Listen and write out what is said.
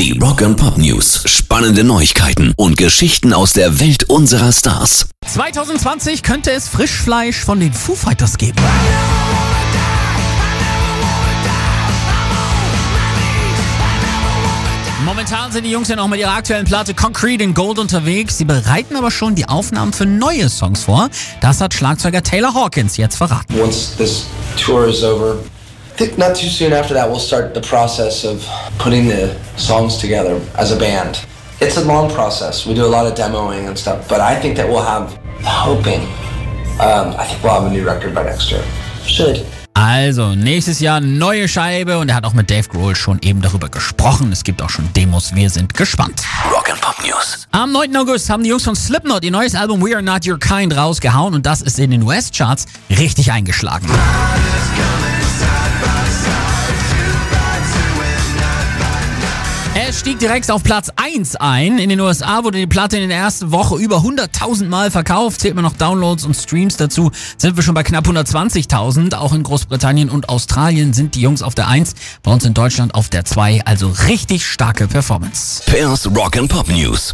Die Rock and Pop News. Spannende Neuigkeiten und Geschichten aus der Welt unserer Stars. 2020 könnte es Frischfleisch von den Foo Fighters geben. Momentan sind die Jungs ja noch mit ihrer aktuellen Platte Concrete in Gold unterwegs. Sie bereiten aber schon die Aufnahmen für neue Songs vor. Das hat Schlagzeuger Taylor Hawkins jetzt verraten. Once this tour is over, think not too soon after that we'll start the process of putting the songs together as a band. It's a long process. We do a lot of demoing and stuff, but I think that we'll have hoping. Um, I think we'll have a new record by next year. Should. Also, nächstes Jahr neue Scheibe und er hat auch mit Dave Grohl schon eben darüber gesprochen. Es gibt auch schon Demos, wir sind gespannt. Rock and Pop News. Am 9. August haben die Jungs von Slipknot ihr neues Album We Are Not Your Kind rausgehauen und das ist in den US-Charts richtig eingeschlagen. Es stieg direkt auf Platz 1 ein. In den USA wurde die Platte in der ersten Woche über 100.000 Mal verkauft. Zählt man noch Downloads und Streams dazu, sind wir schon bei knapp 120.000. Auch in Großbritannien und Australien sind die Jungs auf der 1, bei uns in Deutschland auf der 2. Also richtig starke Performance. Pairs Rock and Pop News.